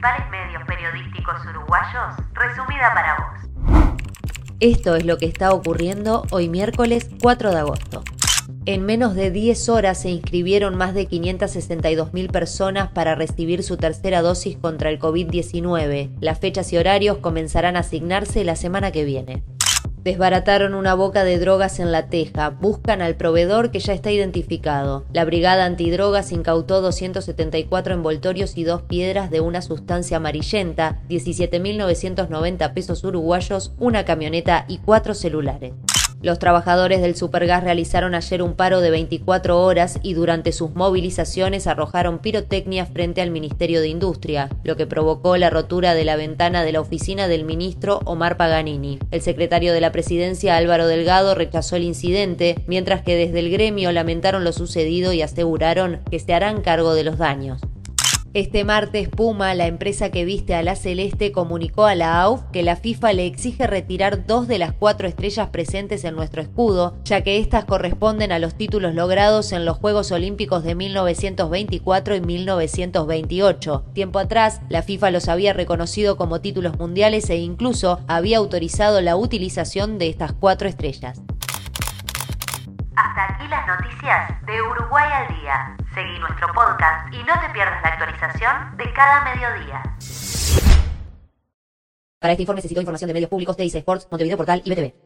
principales medios periodísticos uruguayos, resumida para vos. Esto es lo que está ocurriendo hoy miércoles 4 de agosto. En menos de 10 horas se inscribieron más de 562.000 personas para recibir su tercera dosis contra el COVID-19. Las fechas y horarios comenzarán a asignarse la semana que viene. Desbarataron una boca de drogas en La Teja. Buscan al proveedor que ya está identificado. La Brigada Antidrogas incautó 274 envoltorios y dos piedras de una sustancia amarillenta, 17.990 pesos uruguayos, una camioneta y cuatro celulares. Los trabajadores del Supergas realizaron ayer un paro de 24 horas y durante sus movilizaciones arrojaron pirotecnia frente al Ministerio de Industria, lo que provocó la rotura de la ventana de la oficina del ministro Omar Paganini. El secretario de la presidencia Álvaro Delgado rechazó el incidente, mientras que desde el gremio lamentaron lo sucedido y aseguraron que se harán cargo de los daños. Este martes, Puma, la empresa que viste a la Celeste, comunicó a la AUF que la FIFA le exige retirar dos de las cuatro estrellas presentes en nuestro escudo, ya que estas corresponden a los títulos logrados en los Juegos Olímpicos de 1924 y 1928. Tiempo atrás, la FIFA los había reconocido como títulos mundiales e incluso había autorizado la utilización de estas cuatro estrellas. Las noticias de Uruguay al día. Seguí nuestro podcast y no te pierdas la actualización de cada mediodía. Para este informe necesito información de medios públicos, TIC Sports, Montevideo Portal y BTV.